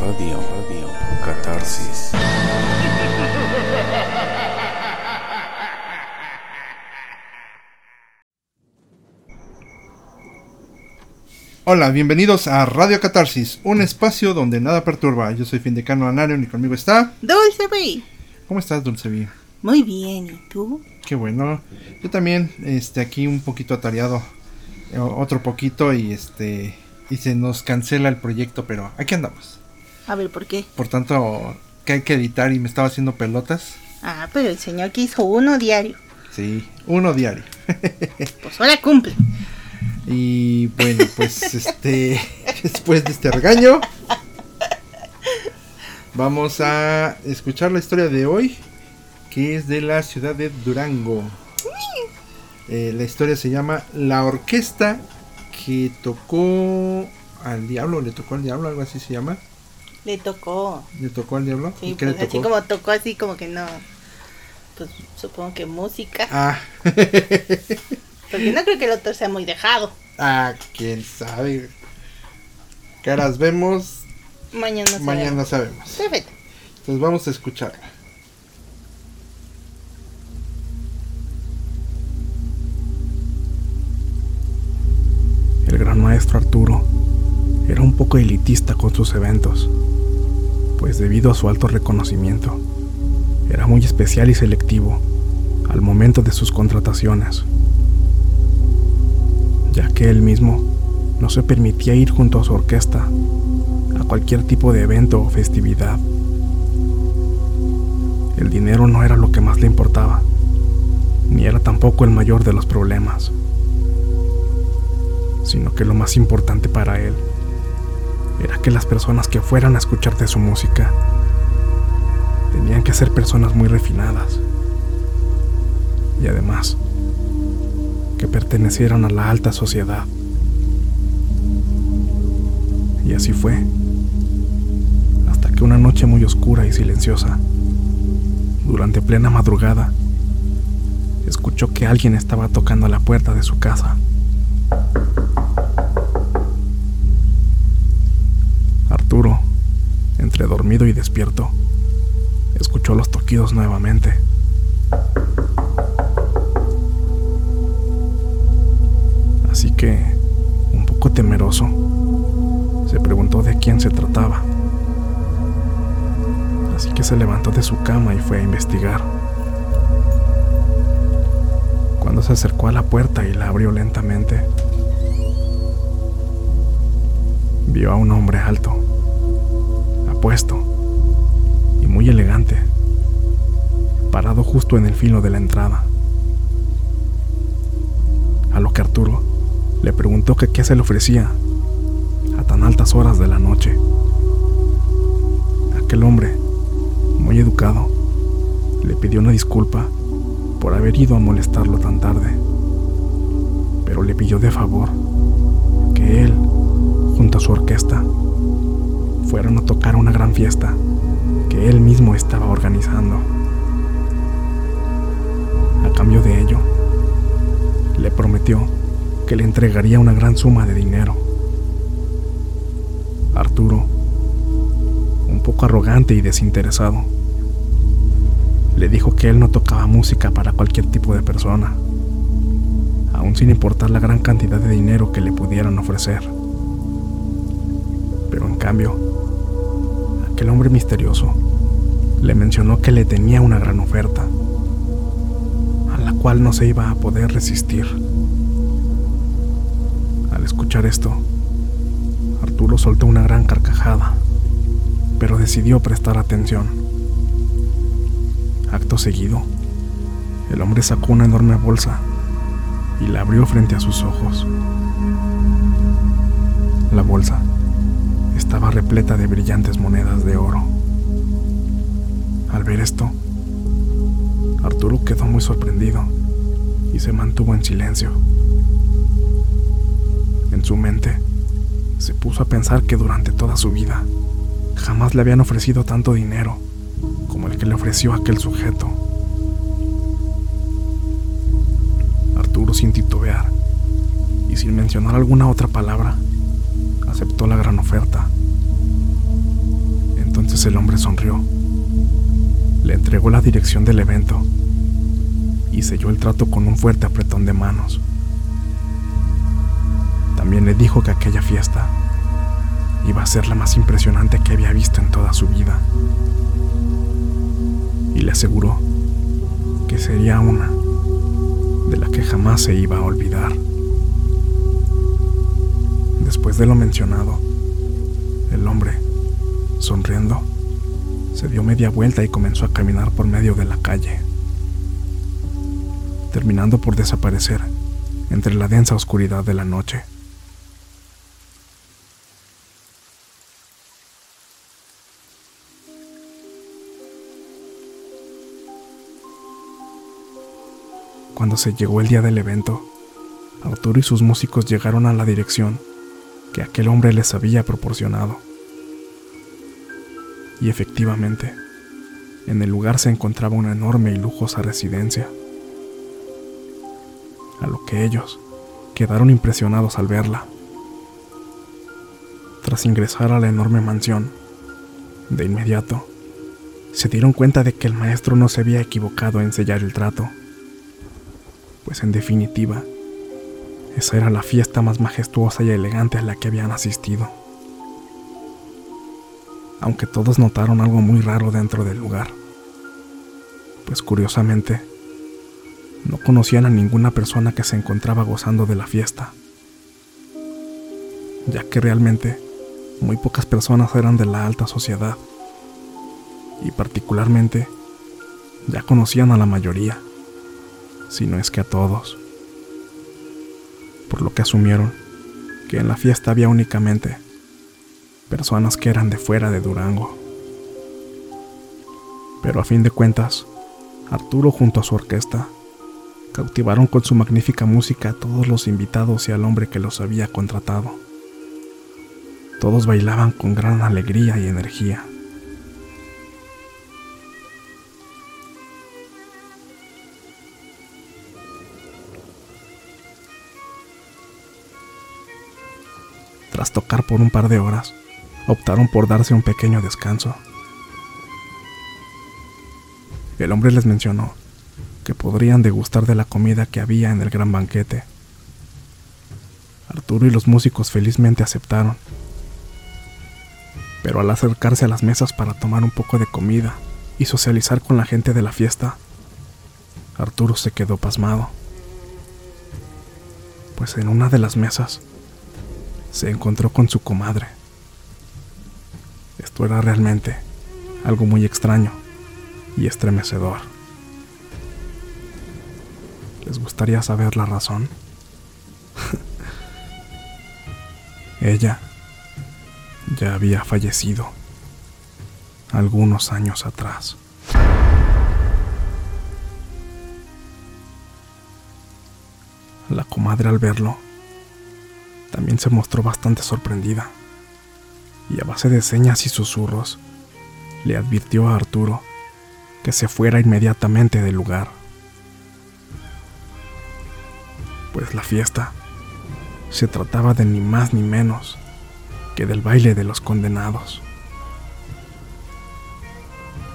Radio, radio, catarsis. Hola, bienvenidos a Radio Catarsis, un espacio donde nada perturba. Yo soy Findecano Anarion y conmigo está. Dulce Bey. ¿Cómo estás, Dulce Vi? Muy bien, ¿y tú? Qué bueno. Yo también, este, aquí un poquito atareado. Otro poquito y este. Y se nos cancela el proyecto, pero aquí andamos. A ver, ¿por qué? Por tanto, que hay que editar y me estaba haciendo pelotas. Ah, pero el señor que hizo uno diario. Sí, uno diario. Pues ahora cumple. Y bueno, pues este. Después de este regaño. Vamos a escuchar la historia de hoy. Que es de la ciudad de Durango. Eh, la historia se llama La orquesta que tocó al diablo. Le tocó al diablo, algo así se llama. Le tocó. Le tocó al diablo. Sí, ¿Y qué pues le así como tocó así como que no. Pues supongo que música. Ah. Porque no creo que el otro sea muy dejado. ah, quién sabe. Caras vemos, Mañana mañana sabemos. sabemos. Perfecto. Entonces vamos a escucharla. El gran maestro Arturo era un poco elitista con sus eventos, pues debido a su alto reconocimiento, era muy especial y selectivo al momento de sus contrataciones, ya que él mismo no se permitía ir junto a su orquesta a cualquier tipo de evento o festividad. El dinero no era lo que más le importaba, ni era tampoco el mayor de los problemas sino que lo más importante para él era que las personas que fueran a escuchar de su música tenían que ser personas muy refinadas y además que pertenecieran a la alta sociedad. Y así fue, hasta que una noche muy oscura y silenciosa, durante plena madrugada, escuchó que alguien estaba tocando a la puerta de su casa. Dormido y despierto, escuchó los toquidos nuevamente. Así que, un poco temeroso, se preguntó de quién se trataba. Así que se levantó de su cama y fue a investigar. Cuando se acercó a la puerta y la abrió lentamente, vio a un hombre alto, apuesto y muy elegante, parado justo en el filo de la entrada. A lo que Arturo le preguntó que qué se le ofrecía a tan altas horas de la noche. Aquel hombre, muy educado, le pidió una disculpa por haber ido a molestarlo tan tarde, pero le pidió de favor que él junto a su orquesta, fueron a tocar una gran fiesta que él mismo estaba organizando. A cambio de ello, le prometió que le entregaría una gran suma de dinero. Arturo, un poco arrogante y desinteresado, le dijo que él no tocaba música para cualquier tipo de persona, aun sin importar la gran cantidad de dinero que le pudieran ofrecer. Pero en cambio, aquel hombre misterioso le mencionó que le tenía una gran oferta, a la cual no se iba a poder resistir. Al escuchar esto, Arturo soltó una gran carcajada, pero decidió prestar atención. Acto seguido, el hombre sacó una enorme bolsa y la abrió frente a sus ojos. La bolsa estaba repleta de brillantes monedas de oro. Al ver esto, Arturo quedó muy sorprendido y se mantuvo en silencio. En su mente, se puso a pensar que durante toda su vida jamás le habían ofrecido tanto dinero como el que le ofreció aquel sujeto. Arturo sin titubear y sin mencionar alguna otra palabra, aceptó la gran oferta. Entonces el hombre sonrió, le entregó la dirección del evento y selló el trato con un fuerte apretón de manos. También le dijo que aquella fiesta iba a ser la más impresionante que había visto en toda su vida. Y le aseguró que sería una de la que jamás se iba a olvidar. Después de lo mencionado, el hombre, sonriendo, se dio media vuelta y comenzó a caminar por medio de la calle, terminando por desaparecer entre la densa oscuridad de la noche. Cuando se llegó el día del evento, Arturo y sus músicos llegaron a la dirección que aquel hombre les había proporcionado. Y efectivamente, en el lugar se encontraba una enorme y lujosa residencia, a lo que ellos quedaron impresionados al verla. Tras ingresar a la enorme mansión, de inmediato, se dieron cuenta de que el maestro no se había equivocado en sellar el trato pues en definitiva, esa era la fiesta más majestuosa y elegante a la que habían asistido. Aunque todos notaron algo muy raro dentro del lugar, pues curiosamente, no conocían a ninguna persona que se encontraba gozando de la fiesta, ya que realmente muy pocas personas eran de la alta sociedad, y particularmente ya conocían a la mayoría si no es que a todos. Por lo que asumieron que en la fiesta había únicamente personas que eran de fuera de Durango. Pero a fin de cuentas, Arturo junto a su orquesta cautivaron con su magnífica música a todos los invitados y al hombre que los había contratado. Todos bailaban con gran alegría y energía. Tras tocar por un par de horas, optaron por darse un pequeño descanso. El hombre les mencionó que podrían degustar de la comida que había en el gran banquete. Arturo y los músicos felizmente aceptaron. Pero al acercarse a las mesas para tomar un poco de comida y socializar con la gente de la fiesta, Arturo se quedó pasmado. Pues en una de las mesas se encontró con su comadre. Esto era realmente algo muy extraño y estremecedor. ¿Les gustaría saber la razón? Ella ya había fallecido algunos años atrás. La comadre al verlo también se mostró bastante sorprendida, y a base de señas y susurros, le advirtió a Arturo que se fuera inmediatamente del lugar. Pues la fiesta se trataba de ni más ni menos que del baile de los condenados.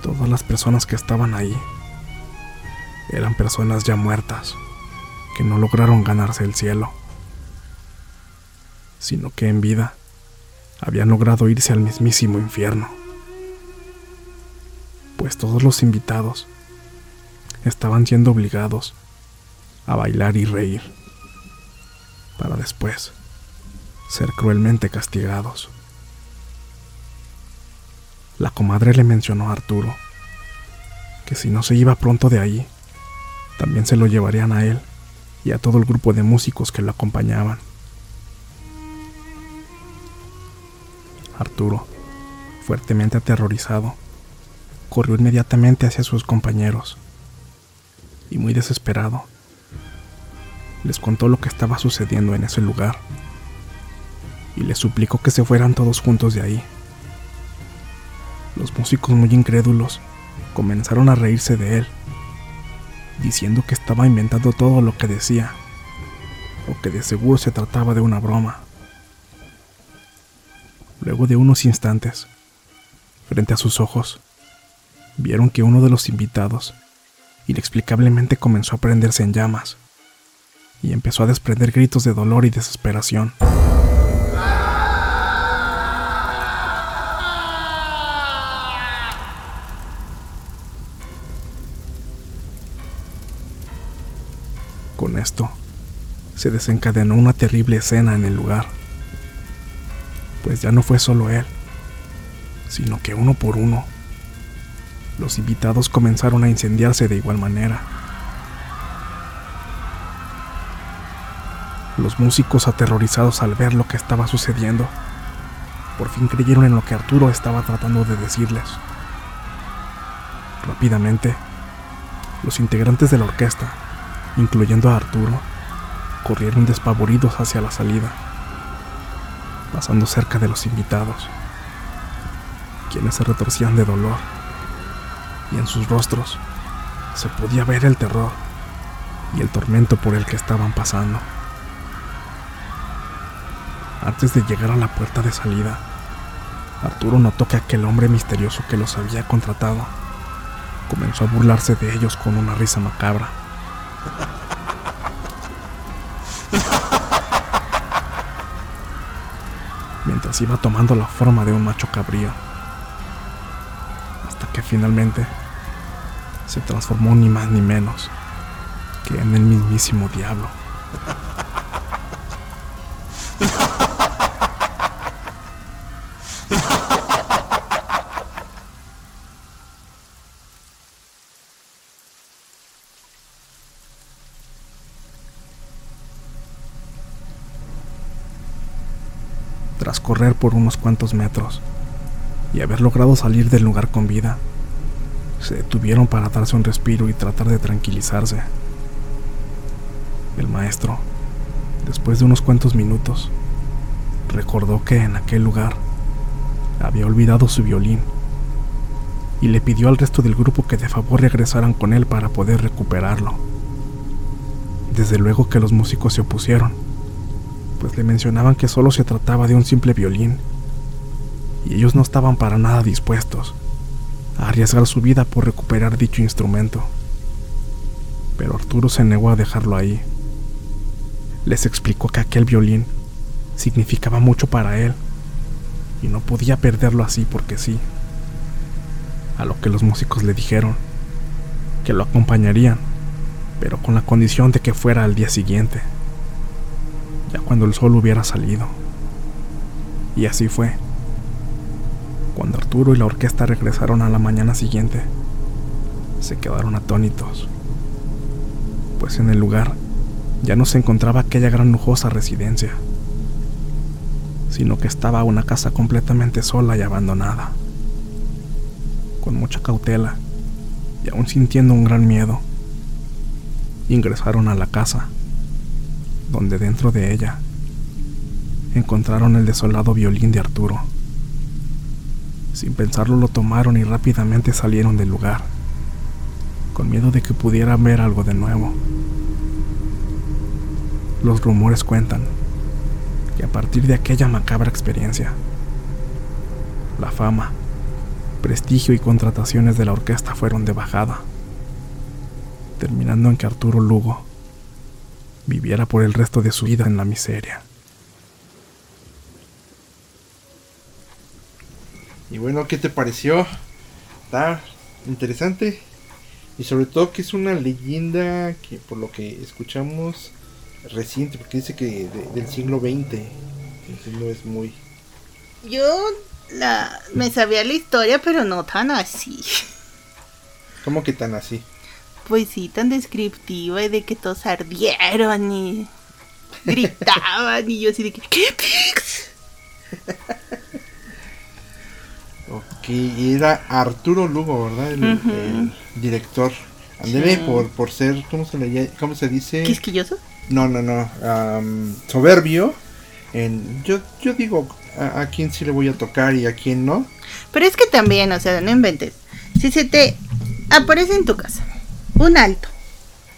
Todas las personas que estaban ahí eran personas ya muertas que no lograron ganarse el cielo sino que en vida habían logrado irse al mismísimo infierno. Pues todos los invitados estaban siendo obligados a bailar y reír, para después ser cruelmente castigados. La comadre le mencionó a Arturo que si no se iba pronto de ahí, también se lo llevarían a él y a todo el grupo de músicos que lo acompañaban. Arturo, fuertemente aterrorizado, corrió inmediatamente hacia sus compañeros y muy desesperado les contó lo que estaba sucediendo en ese lugar y les suplicó que se fueran todos juntos de ahí. Los músicos muy incrédulos comenzaron a reírse de él, diciendo que estaba inventando todo lo que decía, o que de seguro se trataba de una broma. Luego de unos instantes, frente a sus ojos, vieron que uno de los invitados inexplicablemente comenzó a prenderse en llamas y empezó a desprender gritos de dolor y desesperación. Con esto, se desencadenó una terrible escena en el lugar, pues ya no fue solo él, sino que uno por uno, los invitados comenzaron a incendiarse de igual manera. Los músicos aterrorizados al ver lo que estaba sucediendo, por fin creyeron en lo que Arturo estaba tratando de decirles. Rápidamente, los integrantes de la orquesta, incluyendo a Arturo, corrieron despavoridos hacia la salida, pasando cerca de los invitados, quienes se retorcían de dolor, y en sus rostros se podía ver el terror y el tormento por el que estaban pasando. Antes de llegar a la puerta de salida, Arturo notó que aquel hombre misterioso que los había contratado comenzó a burlarse de ellos con una risa macabra. Iba tomando la forma de un macho cabrío. Hasta que finalmente se transformó ni más ni menos que en el mismísimo diablo. Tras correr por unos cuantos metros y haber logrado salir del lugar con vida, se detuvieron para darse un respiro y tratar de tranquilizarse. El maestro, después de unos cuantos minutos, recordó que en aquel lugar había olvidado su violín y le pidió al resto del grupo que de favor regresaran con él para poder recuperarlo. Desde luego que los músicos se opusieron, pues le mencionaban que solo se trataba de un simple violín y ellos no estaban para nada dispuestos a arriesgar su vida por recuperar dicho instrumento. Pero Arturo se negó a dejarlo ahí. Les explicó que aquel violín significaba mucho para él y no podía perderlo así porque sí. A lo que los músicos le dijeron que lo acompañarían, pero con la condición de que fuera al día siguiente, ya cuando el sol hubiera salido. Y así fue. Cuando Arturo y la orquesta regresaron a la mañana siguiente, se quedaron atónitos, pues en el lugar ya no se encontraba aquella gran lujosa residencia, sino que estaba una casa completamente sola y abandonada. Con mucha cautela y aún sintiendo un gran miedo, ingresaron a la casa, donde dentro de ella encontraron el desolado violín de Arturo. Sin pensarlo lo tomaron y rápidamente salieron del lugar, con miedo de que pudieran ver algo de nuevo. Los rumores cuentan que a partir de aquella macabra experiencia, la fama, prestigio y contrataciones de la orquesta fueron de bajada, terminando en que Arturo Lugo viviera por el resto de su vida en la miseria. Y bueno, ¿qué te pareció? Está interesante. Y sobre todo que es una leyenda que por lo que escuchamos reciente, porque dice que de- del siglo XX. Entonces no es muy... Yo la, me sabía la historia, pero no tan así. ¿Cómo que tan así? Pues sí, tan descriptiva y de que todos ardieron y gritaban y yo así de que ¿qué pix? Ok, y era Arturo Lugo, ¿verdad? El, director. Andele Sí. por, por ser, ¿cómo se, le, cómo se dice? ¿Quisquilloso? No, no, no. am, soberbio. En, yo, yo digo a, a quién sí le voy a tocar y a quién no. Pero es que también, o sea, no inventes. Si se te aparece en tu casa un alto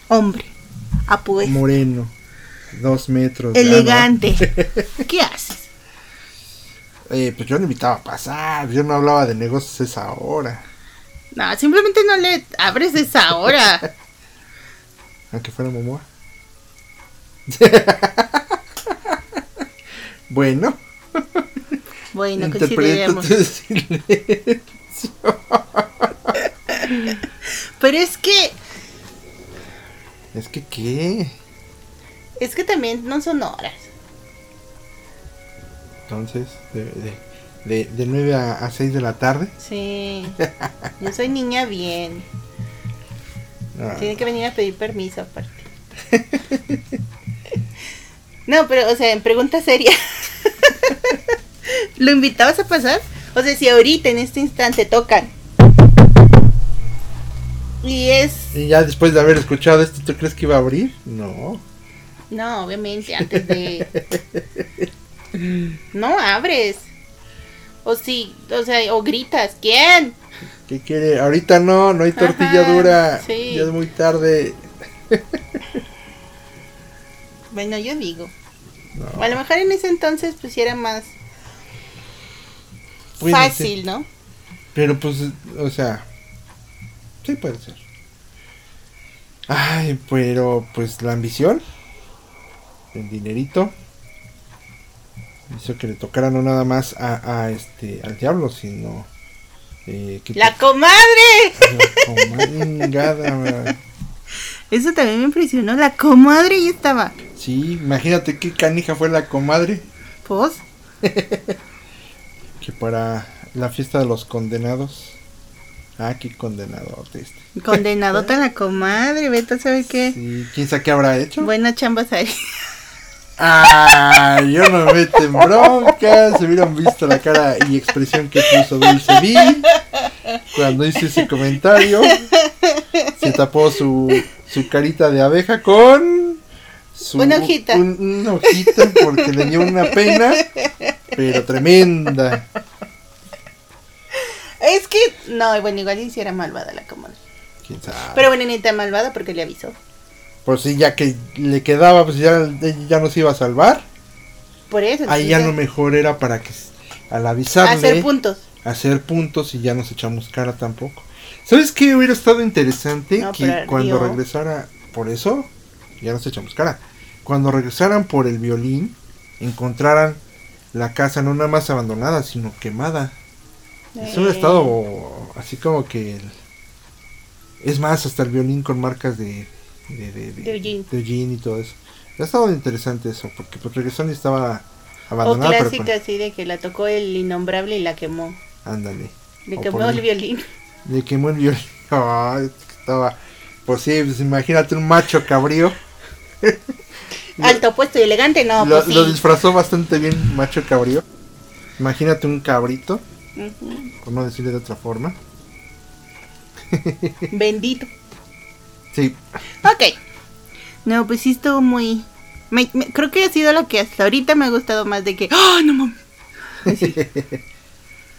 hombre, apuesto, Moreno. Dos metros. ah, no. elegante, ¿qué haces? eh, pues yo no invitaba a pasar, yo no hablaba de negocios a esa hora. No, simplemente no le abres esa hora. Aunque fuera Momoa. bueno, Bueno, interpreto tu silencio. Pero es que, Es que, ¿qué? es que también no son horas. Entonces, de, de, de, de 9 a, a 6 de la tarde. Sí. Yo soy niña bien. Ah, Tiene que venir a pedir permiso aparte. No, pero, o sea, en pregunta seria. ¿Lo invitabas a pasar? O sea, si ahorita en este instante tocan. Y es. Y ya después de haber escuchado esto, ¿tú crees que iba a abrir? No. No, obviamente, antes de. No abres. O sí, o sea, o gritas. ¿Quién? ¿Qué quiere? Ahorita no, no hay tortilla Ajá, dura. sí. Ya es muy tarde. Bueno, yo digo. No. A lo mejor en ese entonces, pues era más Puede fácil, ¿no? Pero pues, o sea, sí puede ser. Ay, pero pues la ambición, el dinerito, hizo que le tocara no nada más a, a este al diablo, sino eh, que ¡La comadre! como mangada, Eso también me impresionó. La comadre ya estaba. Sí, imagínate qué canija fue la comadre Pues, que para la fiesta de los condenados. Ah, qué condenado este. condenadota la comadre. Beto, ¿sabe qué? Sí, quién sabe qué habrá hecho. Buena chamba ahí. Ah, yo no me meto en broncas. Se hubieran visto la cara y expresión que puso Dulce B cuando hice ese comentario. Se tapó su, su carita de abeja con su, Una hojita. un- una hojita porque le dio una pena, pero tremenda. Es que, no, bueno, igual hiciera malvada la comadre. ¿Quién sabe? Pero bueno, ni tan malvada porque le avisó. Pues sí, ya que le quedaba, pues ya, ya nos iba a salvar. Por eso. Ahí ya lo mejor era para que al avisarle. Hacer puntos. hacer puntos y ya nos echamos cara tampoco. ¿Sabes qué hubiera estado interesante? No, que cuando regresara, por eso, ya nos echamos cara. Cuando regresaran por el violín, encontraran la casa no nada más abandonada, sino quemada. Hubiera Eh, estado así como que... el- Es más, hasta el violín con marcas de... De, de, De de Eugene y todo eso. Ha estado interesante eso, porque pues regresaron y estaba O abandonada. pero, clásica pues, así de que la tocó el innombrable y la quemó. ándale. Le O quemó el violín. Le quemó el violín. Estaba. Pues sí, pues imagínate un macho cabrío. Alto puesto y elegante, no, lo, pues sí. lo disfrazó bastante bien, macho cabrío. Imagínate un cabrito, Por no decirle de otra forma. Bendito. Sí, Ok. No, pues sí estuvo muy... me- me- creo que ha sido lo que hasta ahorita me ha gustado más de que... ¡Ah, no mames!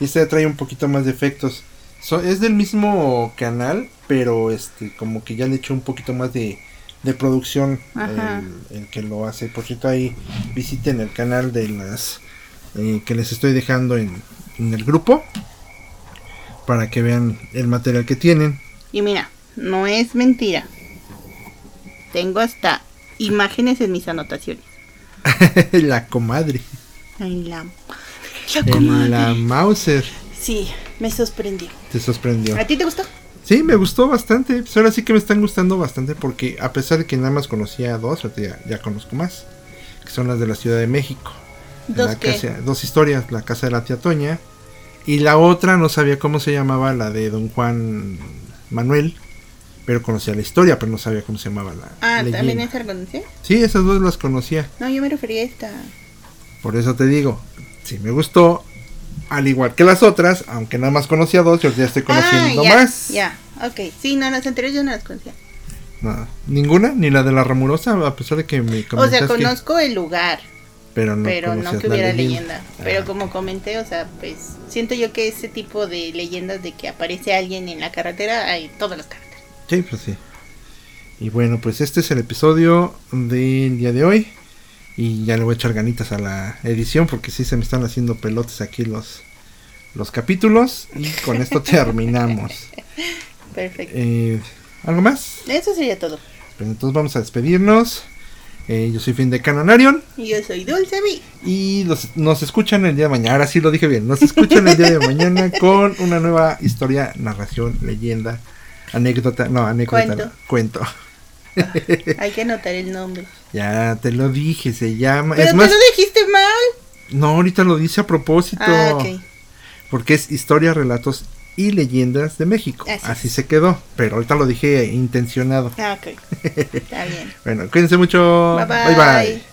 y este trae un poquito más de efectos. So- es del mismo canal, pero este, como que ya le echó un poquito más de, de producción el que lo hace. Por cierto, ahí visiten el canal de las eh, que les estoy dejando en, en el grupo para que vean el material que tienen. Y mira, no es mentira. Tengo hasta imágenes en mis anotaciones. la comadre, Ay, la... Comadre. la Mauser, Sí, me sorprendió. te sorprendió. ¿A ti te gustó? Sí, me gustó bastante. Pues ahora sí que me están gustando bastante porque a pesar de que nada más conocía dos, ya, ya conozco más. Que son las de la Ciudad de México. ¿Dos La qué? casa- dos historias, la casa de la tía Toña. Y la otra no sabía cómo se llamaba, la de don Juan Manuel. Pero conocía la historia, pero no sabía cómo se llamaba la Ah, leyenda. ¿también esa la conocí? Sí, esas dos las conocía. No, yo me refería a esta. Por eso te digo, sí me gustó. Al igual que las otras, aunque nada más conocía dos, yo ya estoy conociendo ah, ya, más. Ya, ok. Sí, no, las anteriores yo no las conocía. No, ninguna, ni la de la Ramurosa, a pesar de que me O sea, que- conozco el lugar, pero no, pero no que hubiera leyenda. Pero Ah, como comenté, o sea, pues siento yo que ese tipo de leyendas de que aparece alguien en la carretera, hay todas las carreteras. Sí, pues sí. Y bueno, pues este es el episodio del día de hoy. Y ya le voy a echar ganitas a la edición porque sí se me están haciendo pelotes aquí los, los capítulos. Y con esto terminamos. Perfecto. Eh, ¿Algo más? Eso sería todo. Pues entonces vamos a despedirnos. Eh, yo soy Fin de Canonarion. Y yo soy Dulce Vi. Y los- nos escuchan el día de mañana. Ahora sí lo dije bien. Nos escuchan el día de mañana con una nueva historia, narración, leyenda, anécdota. No, anécdota. Cuento. no, cuento. Hay que anotar el nombre. Ya te lo dije, se llama. Pero es más, lo dijiste mal. no, ahorita lo dice a propósito. Ah, ok. Porque es historia, relatos y leyendas de México. Así se quedó. Pero ahorita lo dije intencionado. Ah, ok. Está bien. Bueno, cuídense mucho. Bye bye. bye. bye.